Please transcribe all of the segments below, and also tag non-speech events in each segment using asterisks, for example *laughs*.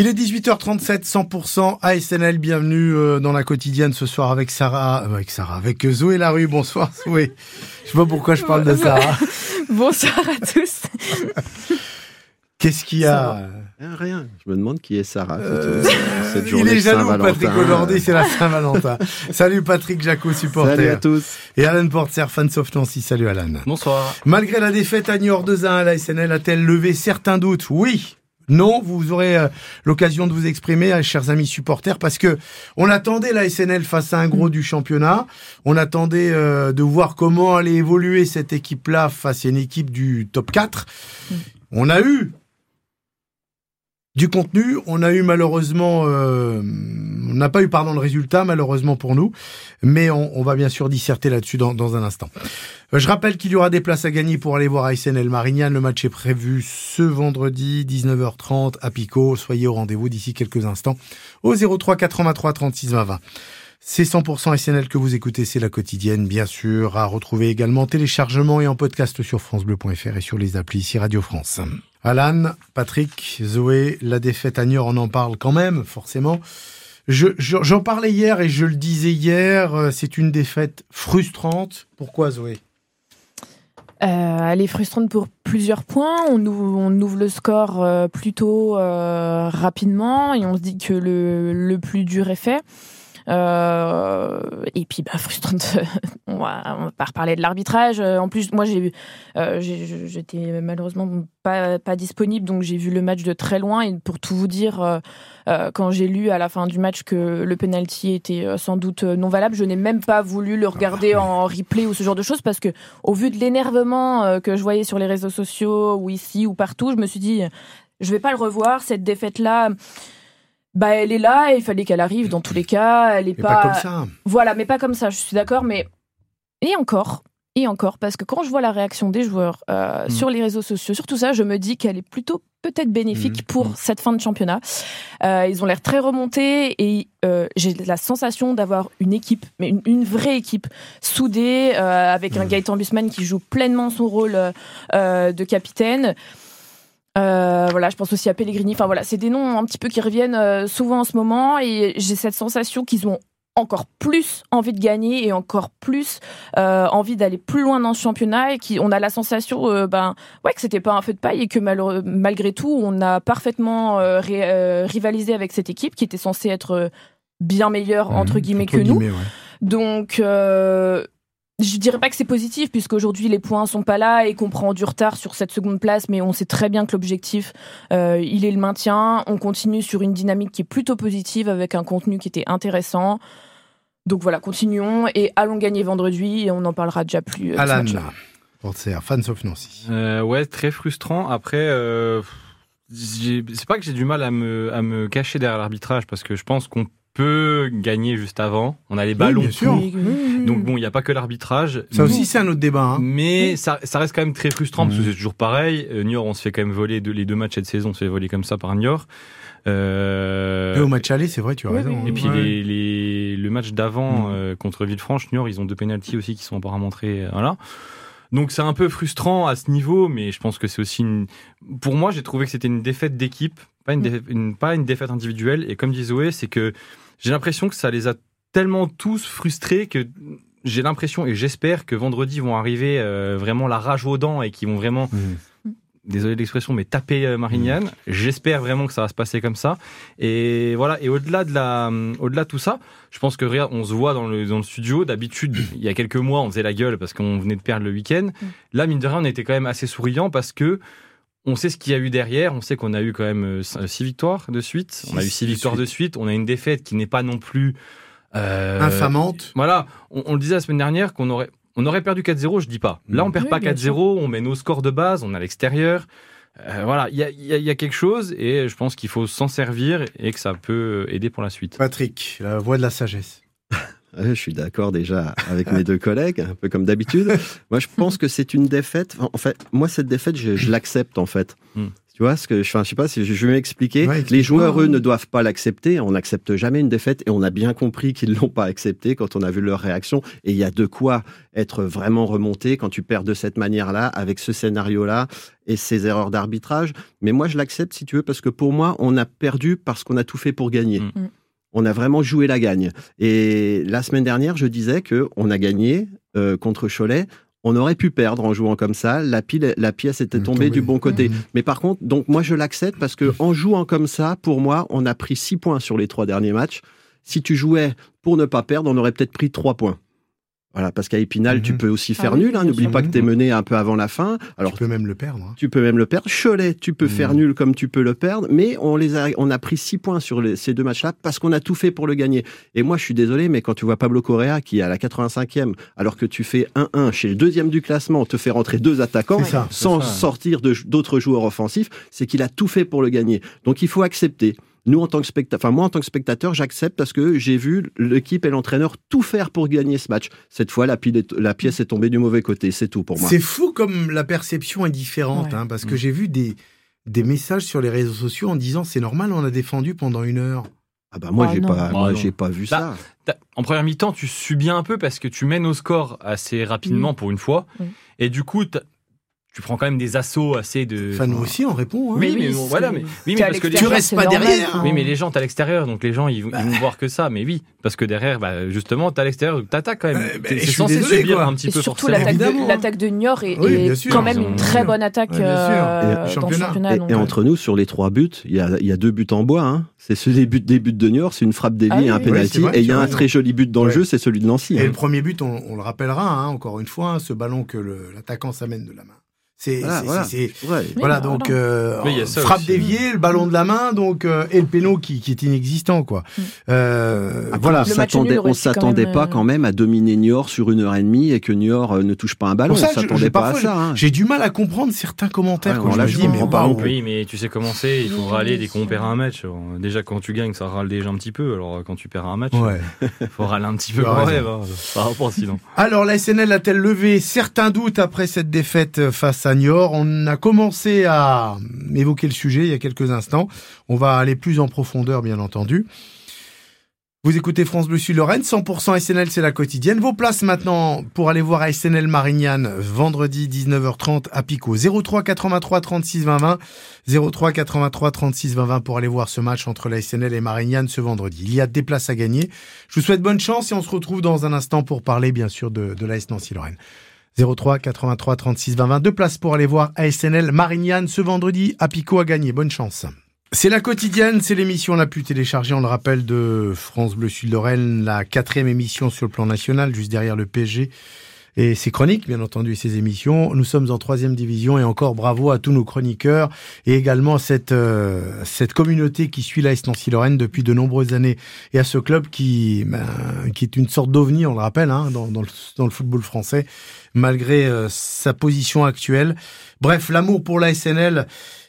Il est 18h37, 100% ASNL. Bienvenue euh, dans la quotidienne ce soir avec Sarah, euh, avec Sarah, avec Zoé Larue. Bonsoir Zoé. Je sais pas pourquoi je parle de Sarah. *laughs* Bonsoir à tous. *laughs* Qu'est-ce qu'il y a ah, Rien. Je me demande qui est Sarah. Euh, il est jaloux, Patrick aujourd'hui, c'est la Saint-Valentin. *laughs* Salut Patrick Jacot, supporter. Salut à tous. Et Alan Porter, fan of Nancy. Salut Alan. Bonsoir. Malgré la défaite à Niort 2-1, la SNL a-t-elle levé certains doutes? Oui, non, vous aurez euh, l'occasion de vous exprimer, euh, chers amis supporters, parce que on attendait la SNL face à un gros du championnat. On attendait euh, de voir comment allait évoluer cette équipe-là face à une équipe du top 4. On a eu du contenu. On a eu malheureusement, euh, n'a pas eu pardon le résultat malheureusement pour nous, mais on, va bien sûr disserter là-dessus dans, un instant. Euh, je rappelle qu'il y aura des places à gagner pour aller voir ASNL Marignane. Le match est prévu ce vendredi 19h30 à Pico. Soyez au rendez-vous d'ici quelques instants au 03 83 36 20 20. C'est 100% SNL que vous écoutez, c'est la quotidienne, bien sûr, à retrouver également en téléchargement et en podcast sur francebleu.fr et sur les applis ici Radio France. Alan, Patrick, Zoé, la défaite à Niort, on en parle quand même, forcément. J'en parlais hier et je le disais hier, euh, c'est une défaite frustrante. Pourquoi Zoé? Euh, elle est frustrante pour plusieurs points. On ouvre, le score euh, plutôt rapidement et on se dit que le, le plus dur est fait. Euh, et puis, bah, frustrante. *laughs* on, va, on va pas reparler de l'arbitrage. Euh, en plus, moi, j'ai, euh, j'étais malheureusement pas, pas disponible, donc j'ai vu le match de très loin. Et pour tout vous dire, quand j'ai lu à la fin du match que le penalty était sans doute non valable, je n'ai même pas voulu le regarder ah, en replay ou ce genre de choses parce que, au vu de l'énervement que je voyais sur les réseaux sociaux ou ici ou partout, je me suis dit, je vais pas le revoir. Cette défaite là bah elle est là, et il fallait qu'elle arrive dans tous les cas. Elle est pas... comme ça. Voilà, mais pas comme ça. Je suis d'accord, mais et encore, et encore, parce que quand je vois la réaction des joueurs euh, mm. sur les réseaux sociaux, sur tout ça, je me dis qu'elle est plutôt peut-être bénéfique mm. pour mm. cette fin de championnat. Euh, ils ont l'air très remontés et euh, j'ai la sensation d'avoir une équipe, mais une, vraie équipe soudée, avec un Gaëtan Bussman qui joue pleinement son rôle de capitaine. Euh, voilà, je pense aussi à Pellegrini. Enfin voilà, c'est des noms un petit peu qui reviennent euh, souvent en ce moment et j'ai cette sensation qu'ils ont encore plus envie de gagner et encore plus euh, envie d'aller plus loin dans ce championnat et qui on a la sensation ben ouais que c'était pas un feu de paille et que malgré tout on a parfaitement rivalisé avec cette équipe qui était censée être bien meilleure entre guillemets que nous. Donc je dirais pas que c'est positif puisqu'aujourd'hui les points sont pas là et qu'on prend du retard sur cette seconde place, mais on sait très bien que l'objectif euh, il est le maintien. On continue sur une dynamique qui est plutôt positive avec un contenu qui était intéressant. Donc voilà, continuons et allons gagner vendredi et on n'en parlera déjà plus. Euh, Alan, fan of Nancy. Euh, ouais, très frustrant. Après, euh, c'est pas que j'ai du mal à me, à me cacher derrière l'arbitrage parce que je pense qu'on peut gagner juste avant. On a les ballons. bien sûr. Donc bon, il n'y a pas que l'arbitrage. Ça aussi, c'est un autre débat. Hein. Mais ça, ça, reste quand même très frustrant parce que c'est toujours pareil. Euh, Niort, on se fait quand même voler les deux matchs cette saison, on se fait voler comme ça par Niort. Euh... Et au match aller, c'est vrai, tu as raison. Et puis les, les, le match d'avant mm. euh, contre Villefranche, Niort, ils ont deux pénalties aussi qui sont apparemment très voilà. Donc c'est un peu frustrant à ce niveau, mais je pense que c'est aussi une... Pour moi, j'ai trouvé que c'était une défaite d'équipe, pas une, mm. une, pas une défaite individuelle. Et comme dit Zoé, c'est que j'ai l'impression que ça les a tellement tous frustrés que j'ai l'impression et j'espère que vendredi vont arriver euh, vraiment la rage aux dents et qu'ils vont vraiment, mmh. désolé de l'expression, mais taper euh, Marignane. Mmh. J'espère vraiment que ça va se passer comme ça. Et voilà. Et au-delà de la, euh, au-delà de tout ça, je pense que regarde, on se voit dans le, dans le studio. D'habitude, il y a quelques mois, on faisait la gueule parce qu'on venait de perdre le week-end. Mmh. Là, mine de rien, on était quand même assez souriant parce que on sait ce qu'il y a eu derrière. On sait qu'on a eu quand même euh, six victoires de suite. on a eu six victoires de suite. On a une défaite qui n'est pas non plus euh, infamante. Voilà. On, le disait la semaine dernière qu'on aurait on aurait perdu 4-0. Je dis pas. Là, on perd pas 4-0. On met nos scores de base. On est à l'extérieur. Euh, voilà, il y a, y a, quelque chose et je pense qu'il faut s'en servir et que ça peut aider pour la suite. Patrick, la voix de la sagesse. Je suis d'accord déjà avec mes deux collègues, un peu comme d'habitude. Moi, je pense que c'est une défaite. En fait, moi, cette défaite, je, l'accepte en fait. Hmm. Tu vois ce que je, enfin, je sais pas si je, je vais m'expliquer. Ouais, les joueurs, eux, ne doivent pas l'accepter. On n'accepte jamais une défaite et on a bien compris qu'ils l'ont pas accepté quand on a vu leur réaction. Et il y a de quoi être vraiment remonté quand tu perds de cette manière-là, avec ce scénario-là et ces erreurs d'arbitrage. Mais moi, je l'accepte si tu veux, parce que pour moi, on a perdu parce qu'on a tout fait pour gagner. Mm. On a vraiment joué la gagne. Et la semaine dernière, je disais que on a gagné euh, contre Cholet. On aurait pu perdre en jouant comme ça. La, pile, la pièce était tombée tombée. du bon côté. Mhm. Mais par contre, donc moi je l'accepte parce que en jouant comme ça, pour moi, on a pris 6 points sur les trois derniers matchs. Si tu jouais pour ne pas perdre, on aurait peut-être pris 3 points. Voilà, parce qu'à Épinal, tu Mhm. peux aussi Ah faire oui, nul. hein. N'oublie pas que tu es mené un peu avant la fin. Alors, tu peux même le perdre. hein. tu peux même le perdre. Cholet, tu peux Mhm. faire nul comme tu peux le perdre, mais on les a, on a pris 6 points sur les- ces deux matchs-là parce qu'on a tout fait pour le gagner. Et moi, je suis désolé, mais quand tu vois Pablo Correa qui est à la 85e, alors que tu fais 1-1 chez le deuxième du classement, te fait rentrer deux attaquants ça, sans sortir de- d'autres joueurs offensifs, c'est qu'il a tout fait pour le gagner. Donc il faut accepter. Nous, en tant que spectateur, enfin moi en tant que spectateur, j'accepte parce que j'ai vu l'équipe et l'entraîneur tout faire pour gagner ce match. Cette fois, la, pile est- la pièce est tombée du mauvais côté, c'est tout pour moi. C'est fou comme la perception est différente, Ouais. hein, parce que Mm. j'ai vu des, des messages sur les réseaux sociaux en disant c'est normal, on a défendu pendant une heure. Ah bah moi Ah j'ai pas, Ah moi non. j'ai pas vu Bah, ça. En première mi-temps, tu subis un peu parce que tu mènes au score assez rapidement pour une fois. Mm. Et du coup, tu prends quand même des assauts assez de. Enfin, nous aussi, on répond. hein. Oui, mais oui, bon, c'est- voilà, mais, oui, mais parce que les Tu restes pas derrière. enfin. Oui, mais les gens, t'es à l'extérieur, donc les gens, ils, vont- ils vont voir que ça. Mais oui, parce que derrière, bah, justement, t'es à l'extérieur, donc t'attaques quand même. Euh, bah, c'est censé désolé, subir quoi. un petit Et peu surtout forcément. l'attaque de, l'attaque de Niort est, Oui, est quand même une très bonne attaque Ouais, euh, Et dans le championnat. championnat. Et, donc, et euh, entre nous, sur les trois buts, il y a, il y a deux buts en bois. Hein. C'est ce début, des buts de Niort, c'est une frappe déviée Ah et un penalty. et il y a as un très joli but dans le jeu, c'est celui de Nancy. Et hein. le premier but, on, on le rappellera, hein, encore une fois, hein, ce ballon que le- l'attaquant s'amène de la main. C'est Voilà, c'est- voilà. c'est- Ouais. Voilà donc euh, frappe aussi. déviée, le ballon de la main, donc euh, et le péno qui, qui est inexistant quoi. Mm. Euh, Après, voilà. on s'attendait, on pas euh, quand même à dominer Niort sur une heure et demie et que Niort euh, ne touche pas un ballon. Pour ça, on s'attendait pas à ça. hein. J'ai du mal à comprendre certains commentaires Ouais, quand alors je me dis mais. Oui, mais tu sais comment c'est, il faut râler dès qu'on perd un match. Déjà, quand tu gagnes, ça râle déjà un petit peu. Alors, quand tu perds un match, il *laughs* faut râler un petit peu quand même. hein. Par rapport sinon. Alors la SNL a-t-elle levé certains doutes après cette défaite face à On a commencé à évoquer le sujet il y a quelques instants. On va aller plus en profondeur bien entendu. Vous écoutez France Bleu Lorraine, 100% SNL c'est la quotidienne. Vos places maintenant pour aller voir SNL Marignane vendredi 19h30 à Pico 03 83 36 20 20 03 83 36 20 20 pour aller voir ce match entre la SNL et Marignane ce vendredi. Il y a des places à gagner. Je vous souhaite bonne chance et on se retrouve dans un instant pour parler bien sûr de, de l'AS Nancy Lorraine. 03 83 36 20 20. Deux places pour aller voir ASNL Marignane ce vendredi à Pico à gagner. Bonne chance. C'est la quotidienne, c'est l'émission la plus téléchargée, on le rappelle, de France Bleu Sud Lorraine, la quatrième émission sur le plan national, juste derrière le PSG et ses chroniques, bien entendu, et ses émissions. Nous sommes en troisième division et encore bravo à tous nos chroniqueurs et également cette, euh, cette communauté qui suit l'AS Nancy Lorraine depuis de nombreuses années et à ce club qui, ben, qui est une sorte d'ovni, on le rappelle, hein, dans, dans, le, dans le football français, malgré euh, sa position actuelle. Bref, l'amour pour la SNL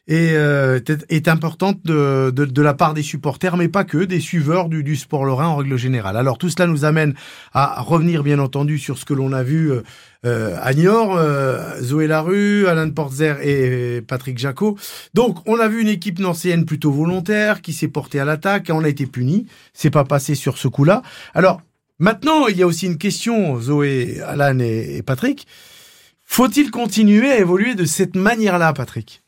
est, euh, est, importante de, de, de la part des supporters, mais pas que, des suiveurs du, du sport lorrain en règle générale. Alors tout cela nous amène à revenir bien entendu sur ce que l'on a vu euh, euh, à Niort, euh, Zoé Larue, Alain Portzer et Patrick Jacot. Donc on a vu une équipe nancéenne plutôt volontaire qui s'est portée à l'attaque, on a été puni, c'est pas passé sur ce coup-là. Alors maintenant il y a aussi une question, Zoé, Alan et, et Patrick. Faut-il continuer à évoluer de cette manière-là, Patrick?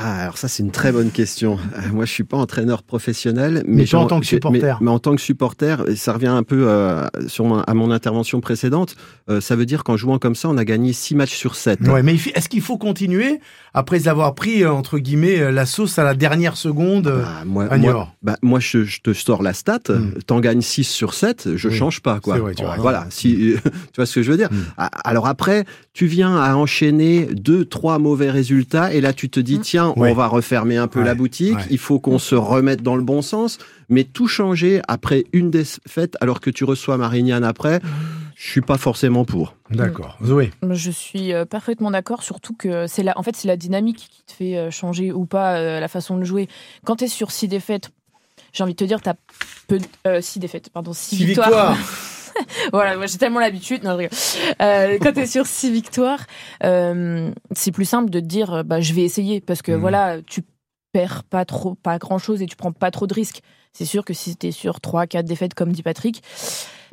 Ah, alors ça, c'est une très bonne question. Euh, Moi, je suis pas entraîneur professionnel, Mais pas j'en- en tant que supporter. Mais, mais en tant que supporter, ça revient un peu euh, sur à mon intervention précédente. Euh, ça veut dire qu'en jouant comme ça, on a gagné 6 matchs sur 7. Ouais, mais est-ce qu'il faut continuer après avoir pris entre guillemets la sauce à la dernière seconde Ah, moi, à moi, Niort bah, moi je, je te sors la stat, Mm. t'en gagnes 6 sur 7, je Oui, change pas. Quoi. vrai, tu as raison. voilà, si, *laughs* tu vois ce que je veux dire? Mm. Ah, Alors après, tu viens à enchaîner deux, trois mauvais résultats, et là tu te dis, Mm. tiens, Ouais. on va refermer un peu Ouais, la boutique, ouais. il faut qu'on se remette dans le bon sens, mais tout changer après une défaite, alors que tu reçois Marignane après, je suis pas forcément pour. D'accord. Zoé. Je suis euh, parfaitement d'accord, surtout que c'est la, en fait, c'est la dynamique qui te fait euh, changer ou pas euh, la façon de jouer. Quand tu es sur six défaites, j'ai envie de te dire, tu as peu, de- euh, six défaites, pardon, six, Six victoires. victoires. *laughs* *laughs* voilà, moi j'ai tellement l'habitude. Non. Euh, quand t'es sur six victoires, euh, c'est plus simple de te dire, euh, bah, je vais essayer parce que Mhm. voilà, tu perds pas trop, pas grand chose et tu prends pas trop de risques. C'est sûr que si t'es sur trois, quatre défaites comme dit Patrick,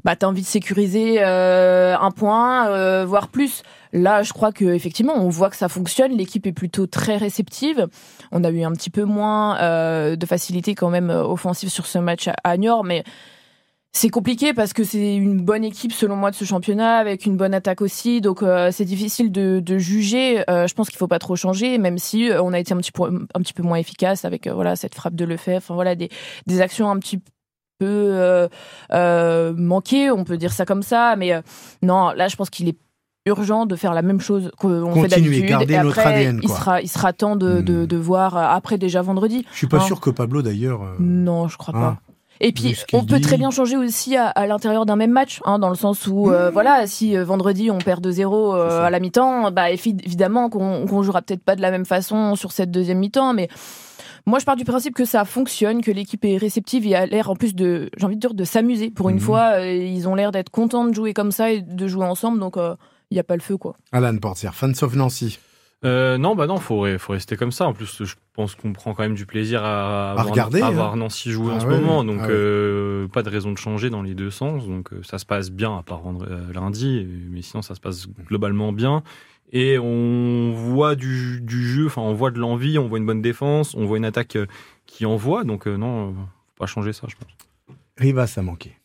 bah t'as envie de sécuriser euh, un point, euh, voire plus. Là, je crois que effectivement, on voit que ça fonctionne. L'équipe est plutôt très réceptive. On a eu un petit peu moins euh, de facilité quand même offensive sur ce match à, à Niort, mais c'est compliqué parce que c'est une bonne équipe selon moi de ce championnat avec une bonne attaque aussi. Donc euh, c'est difficile de, de juger. Euh, je pense qu'il faut pas trop changer, même si euh, on a été un petit peu un petit peu moins efficace avec euh, voilà cette frappe de Lefebvre. Enfin voilà des des actions un petit peu euh, euh, manquées, on peut dire ça comme ça. Mais euh, non, là je pense qu'il est urgent de faire la même chose qu'on fait Continuer, d'habitude. garder Et notre après, ADN, il sera il sera temps de, de, Hmm. de voir après déjà vendredi. Je suis pas Non. sûr que Pablo d'ailleurs. euh, Non, je crois Ah. pas. Et puis, on peut dit. très bien changer aussi à, à l'intérieur d'un même match, hein, dans le sens où, euh, voilà, si euh, vendredi on perd 2-0 euh, à la mi-temps, bah, évidemment qu'on qu'on jouera peut-être pas de la même façon sur cette deuxième mi-temps, mais moi je pars du principe que ça fonctionne, que l'équipe est réceptive et a l'air en plus de, j'ai envie de dire, de s'amuser. Pour une Mhm. fois, ils ont l'air d'être contents de jouer comme ça et de jouer ensemble, donc il n'y a pas le feu, quoi. Alan Portier, fan of Nancy. Euh, non, bah non, faut, re- faut rester comme ça. En plus, je pense qu'on prend quand même du plaisir à, À regarder, à hein. voir Nancy jouer Ah en ce ouais, moment. Donc, Ah ouais. euh, pas de raison de changer dans les deux sens. Donc, euh, ça se passe bien, à part lundi. Mais sinon, ça se passe globalement bien. Et on voit du, du jeu, enfin, on voit de l'envie, on voit une bonne défense, on voit une attaque qui envoie. Donc, euh, non, faut pas changer ça, je pense. Rivas a manqué.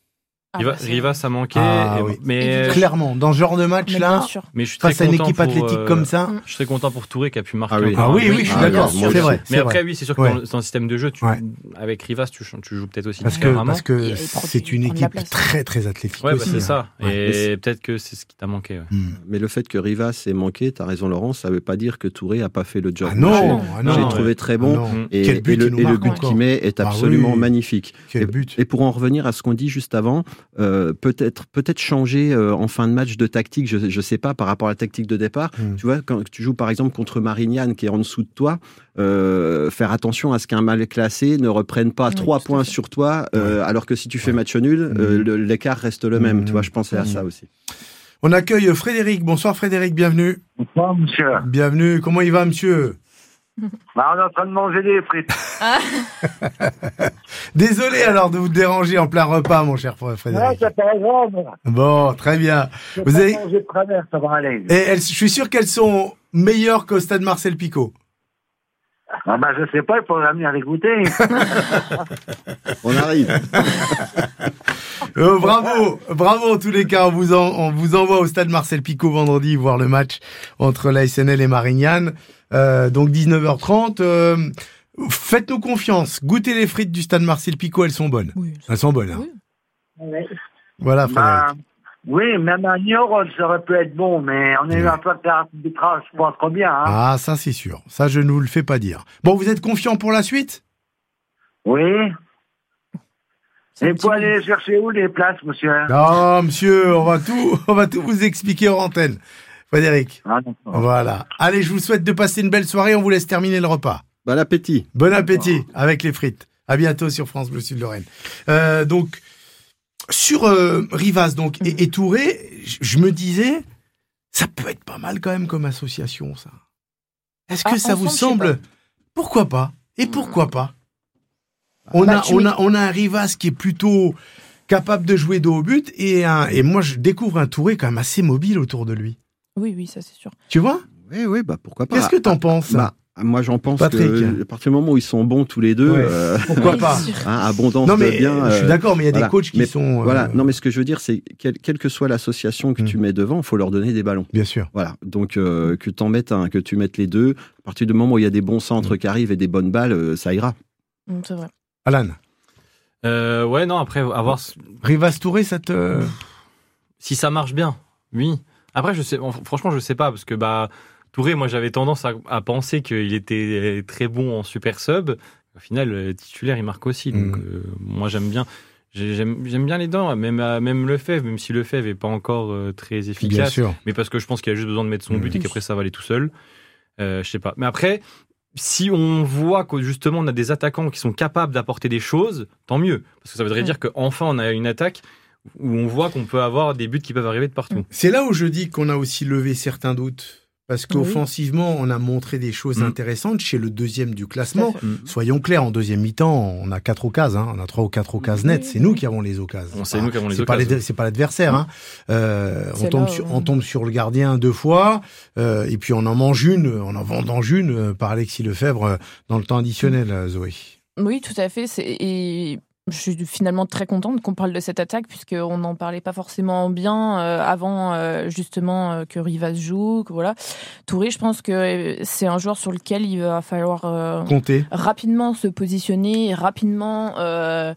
Riva- bah, c'est- Rivas a manqué. Ah et- oui. mais. Clairement, dans ce genre de mais match bien là, sûr. mais je suis très face à une équipe pour, athlétique euh, comme ça. Je serais content pour Touré qui a pu marquer. Ah oui. Ah oui, je suis Ah, d'accord, c'est vrai. Mais après, vrai. oui, c'est sûr que Ouais. dans, dans le système de jeu, tu, Ouais. avec Rivas, tu, tu joues peut-être aussi Parce que, parce c'est une équipe très très athlétique Ouais, bah, c'est hein. ça. Ouais. Et peut-être que c'est ce qui t'a manqué. ouais. Hmm. Mais le fait que Rivas ait manqué, tu as raison Laurent, ça veut pas dire que Touré a pas fait le job. Ah non, non. ah J'ai trouvé très Ah bon. Et, le, but qu'il met est Ah absolument magnifique. Quel Et- but. Et pour en revenir à ce qu'on dit juste avant, euh, peut-être peut-être changer euh, en fin de match de tactique, je ne sais pas, par rapport à la tactique de départ. Mm. Tu vois, quand tu joues par exemple contre Marignane qui est en dessous de toi, euh, faire attention à ce qu'un mal classé ne reprenne pas trois points sur toi, euh, alors que si tu fais Ouais. match nul, euh, Mm. le- l'écart reste le même. Tu vois, je pensais à ça aussi. On accueille Frédéric. Bonsoir Frédéric, bienvenue. Bonsoir, monsieur. Bienvenue. Comment il va, monsieur? Bah, on est en train de manger des frites. *laughs* Désolé alors de vous déranger en plein repas, mon cher Frédéric. c'est pas grave. Bon, très bien. Je Vous avez- de travers, ça va aller. Et elles- je suis sûr qu'elles sont meilleures qu'au stade Marcel Picot. Ah, bah, je sais pas, il faudra venir les goûter. *laughs* On arrive. *laughs* Euh, bravo, bravo en tous les cas. On vous, en- on vous envoie au stade Marcel Picot vendredi voir le match entre la SNL et Marignane. Euh, donc 19h30. Euh, Faites-nous confiance. Goûtez les frites du stade Marcel Picot, elles sont bonnes. Oui. Elles sont bonnes. hein. Oui. Voilà, Frédéric. bah, oui, même à Niort, ça aurait pu être bon, mais on a eu un peu de arbitrage, je pense trop bien. Hein. Ah, ça c'est sûr. Ça, je ne vous le fais pas dire. Bon, vous êtes confiant pour la suite? Oui. Et pour aller chercher où les places, monsieur? Non, monsieur, on va tout, *laughs* on va tout vous expliquer en antenne. Frédéric. Ah. Voilà. Allez, je vous souhaite de passer une belle soirée. On vous laisse terminer le repas. Bon appétit. Bon appétit avec les frites. À bientôt sur France Bleu Sud Lorraine. Euh, donc sur euh, Rivas donc et, et Touré, je- me disais ça peut être pas mal quand même comme association ça. Est-ce que Ah, ça vous ensemble, semble Pourquoi pas? Et pourquoi pas? On Bah, a tu on a on a un Rivas qui est plutôt capable de jouer de haut but et un et moi je découvre un Touré quand même assez mobile autour de lui. Oui, oui, ça c'est sûr. Tu vois? Oui, oui, bah pourquoi pas. Qu'est-ce que t'en penses? Bah, moi, j'en pense Patrick. que à partir du moment où ils sont bons tous les deux, Ouais. euh, Pourquoi *laughs* pas? hein, abondance Non de mais bien. je suis euh, d'accord mais il y a voilà. des coachs qui Mais sont euh, Voilà, non mais ce que je veux dire, c'est quel- quelle que soit l'association que Mm. tu mets devant, il faut leur donner des ballons. bien sûr. Voilà, donc euh, que t'en mettes un, que tu mettes les deux, à partir du moment où il y a des bons centres Mm. qui arrivent et des bonnes balles, euh, ça ira. Mm, C'est vrai. Alan, Euh, ouais, non, après, à voir s- Rivas Touré ça te si ça marche bien. Oui. Après, je sais, franchement, je sais pas, parce que bah, Touré, moi, j'avais tendance à, à penser qu'il était très bon en super sub. Au final, euh, titulaire, il marque aussi. Donc, Mhm. euh, moi, j'aime bien. j'ai- J'aime bien les dents, même, à- même Lefebvre, même si Lefebvre est pas encore euh, très bien efficace. sûr. mais parce que je pense qu'il a juste besoin de mettre son but et Mhm. qu'après ça va aller tout seul. Euh, je sais pas. Mais après, si on voit que justement on a des attaquants qui sont capables d'apporter des choses, tant mieux. Parce que ça voudrait dire qu'enfin on a une attaque où on voit qu'on peut avoir des buts qui peuvent arriver de partout. C'est là où je dis qu'on a aussi levé certains doutes. Parce qu'offensivement, on a montré des choses Mm. intéressantes chez le deuxième du classement. Mm. Soyons clairs, en deuxième mi-temps, on a quatre occasions. Hein. On a trois ou quatre occasions nettes. C'est nous qui avons les occasions. On sait Pas- nous qui avons les c'est pas occasions. les- C'est pas l'adversaire. Hein. Euh, on, tombe là, sur, on tombe sur le gardien deux fois. euh, et puis on en mange une, on en vendange une euh, par Alexis Lefebvre euh, dans le temps additionnel, euh, Zoé. Oui, tout à fait. c'est- Et je suis finalement très contente qu'on parle de cette attaque, puisqu'on n'en parlait pas forcément bien euh, avant, euh, justement, euh, que Rivas joue. Que, voilà. Touré, je pense que c'est un joueur sur lequel il va falloir Comptez. rapidement se positionner, rapidement. euh,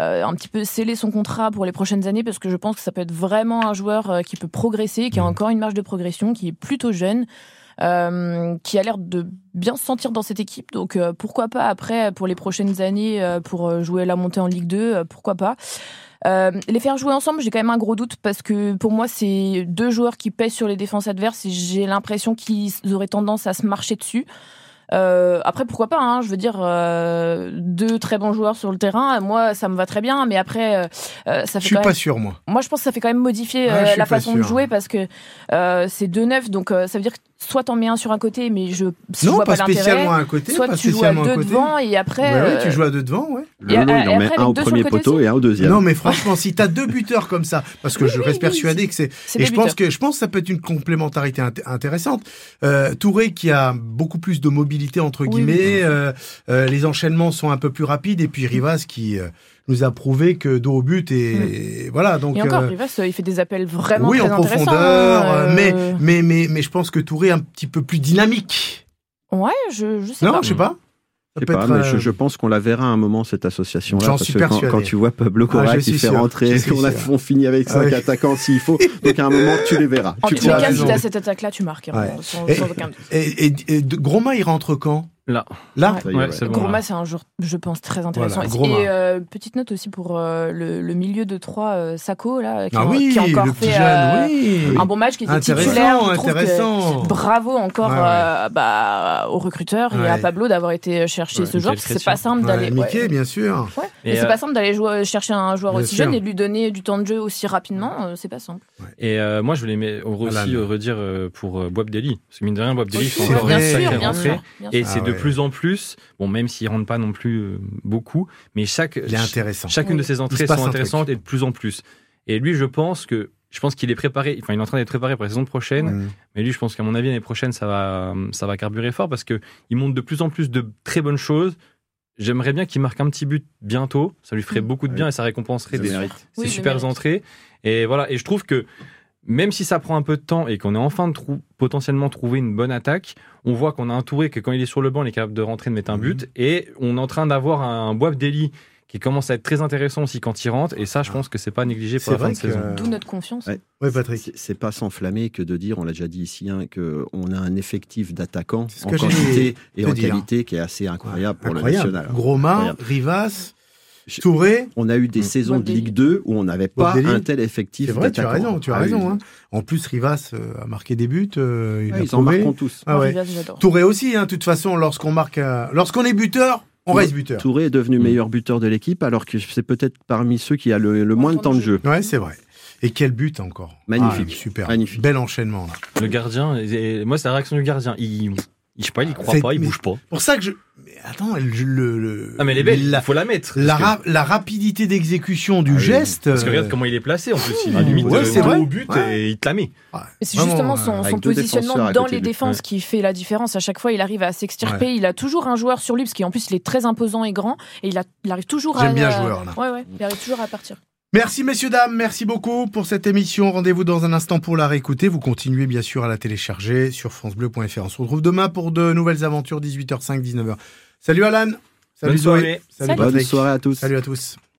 euh, un petit peu sceller son contrat pour les prochaines années parce que je pense que ça peut être vraiment un joueur qui peut progresser, qui a Mhm. encore une marge de progression, qui est plutôt jeune, euh, qui a l'air de bien se sentir dans cette équipe. Donc euh, pourquoi pas après pour les prochaines années euh, pour euh, jouer la montée en Ligue 2, euh, pourquoi pas. Euh, les faire jouer ensemble, j'ai quand même un gros doute parce que pour moi, c'est deux joueurs qui pèsent sur les défenses adverses et j'ai l'impression qu'ils auraient tendance à se marcher dessus. Euh, après, pourquoi pas hein, Je veux dire, euh, deux très bons joueurs sur le terrain, moi, ça me va très bien. Mais après, ça Je fait suis quand pas même... sûr, moi. Moi, je pense que ça fait quand même modifier je suis la façon de jouer parce que euh, c'est deux neufs, donc euh, ça veut dire que soit t'en mets un sur un côté, mais je, Non, vois pas, pas, l'intérêt. spécialement à un côté, Soit pas tu joues à spécialement à deux côté. devant et après. Ouais, ouais, tu euh, joues à deux devant, ouais. Le Et- Lolo, il en après, met un au deux sur premier poteau et un au deuxième. Non, mais franchement, si t'as deux buteurs comme ça, parce que Oui, je reste oui, persuadé que c'est et je pense buteurs. que je pense que ça peut être une complémentarité int- intéressante. Euh, Touré qui a beaucoup plus de mobilité entre Oui, guillemets, euh, euh, les enchaînements sont un peu plus rapides et puis Rivas qui euh, nous a prouvé que dos au but et, voilà donc Et encore, euh, Rivas, il fait des appels vraiment oui très en profondeur, hein, euh, mais euh, mais mais mais je pense que Touré est un petit peu plus dynamique. Ouais, je, je sais Non, pas. je sais pas. Je pas, mais euh, je, je pense qu'on la verra à un moment cette association-là. J'en parce suis que quand, tu vois Pablo Ah, Cora je qui fait sûr, rentrer, *laughs* on, a, on finit avec Ah cinq ouais. attaquants s'il faut. *laughs* Donc à un moment, tu les verras. En Tu tous les as cas, si raison. t'as cette attaque-là, tu marques. hein, Ouais. sans, Et- sans aucun doute. Et, et, et Groma il rentre quand? Là. Là. Ouais, ouais. c'est bon. C'est un joueur, je pense, très intéressant. Voilà, et euh, petite note aussi pour euh, le, le milieu de 3, Sako, là, qui, Ah a, oui, qui a encore fait jeune, euh, oui. un bon match, qui était titulaire. Intéressant, Je que. Bravo encore Ouais, ouais. euh, bah, aux recruteurs et à. Pablo d'avoir été chercher Ouais, ce joueur. Parce que C'est pas simple d'aller. Mickey, ouais. bien sûr. Mais c'est euh, pas simple d'aller jouer- chercher un joueur Bien aussi sûr. jeune et de lui donner du temps de jeu aussi rapidement. euh, c'est pas simple. Et euh, moi, je voulais mais- aussi euh, redire euh, pour euh, Boab Deli. Parce que mine de rien, Boab Deli, c'est encore une bien sacrée sûr, bien rentrée. Et c'est de ouais. plus en plus, bon, même s'il rentre pas non plus euh, beaucoup, mais chaque, Il est intéressant. chacune de ses entrées sont intéressantes et de plus en plus. Et lui, je pense que je pense qu'il est préparé, enfin, il est en train d'être préparé pour la saison prochaine. Mais lui, je pense qu'à mon avis, l'année prochaine, ça va, ça va carburer fort parce que il montre de plus en plus de très bonnes choses. J'aimerais bien qu'il marque un petit but bientôt. Ça lui ferait Mm. beaucoup de bien et ça récompenserait des, ses Oui, super entrées. Et voilà. Et je trouve que même si ça prend un peu de temps et qu'on est enfin de trou- potentiellement trouver une bonne attaque, on voit qu'on a un Touré que quand il est sur le banc, il est capable de rentrer, de mettre un Mhm. but. Et on est en train d'avoir un Boab Deli qui commence à être très intéressant aussi quand il rentre. Et ça, je pense que c'est pas négligé pour la fin de saison. que- D'où notre confiance. Ouais. Ouais, Patrick. C'est- pas s'enflammer que de dire, on l'a déjà dit ici, hein, qu'on a un effectif d'attaquants en quantité et en dire. qualité qui est assez incroyable pour Incroyable. le national. Groma, Incroyable. Rivas, Touré. On a eu des Mm. saisons de. Ligue 2 où on n'avait pas un tel effectif C'est vrai, tu as raison, tu as Ah raison. oui. hein. En plus, Rivas euh, a marqué des buts. euh, il Ouais, a ils en marquent tous. Ah ouais. Touré aussi, hein, de toute façon, lorsqu'on marque, lorsqu'on est buteur, on Touré- reste buteur. Touré est devenu Mm. meilleur buteur de l'équipe alors que c'est peut-être parmi ceux qui a le, le moins de temps de jeu. Ouais, c'est vrai. Et quel but encore. Magnifique. Ah, super. Magnifique. Bel enchaînement là. Le gardien, moi, c'est la réaction du gardien. Il, il, je sais pas, il croit pas, il bouge pas. Pour ça que je. Attends, le. Ah, mais elle est belle, La, il faut la mettre. la, que- rapidité d'exécution du Ah oui. geste. Parce que euh, regarde comment il est placé en plus. Il limite ouais, euh, c'est au but Ouais. et il te la met. ouais, c'est justement euh, son, défenseurs positionnement dans les défenses Ouais. qui fait la différence. À chaque fois, il arrive à s'extirper. Il a toujours un joueur sur lui, parce qu'en plus, il est très imposant et grand. Et il, a, il arrive toujours à. J'aime bien euh, joueur, là. Ouais, ouais. Il arrive toujours à partir. Merci messieurs, dames, merci beaucoup pour cette émission. Rendez-vous dans un instant pour la réécouter. Vous continuez bien sûr à la télécharger sur francebleu.fr. On se retrouve demain pour de nouvelles aventures, 18h05, 19h. Salut Alan. Salut Bonne Zoé. soirée. Salut. Bonne soirée à tous. Salut à tous.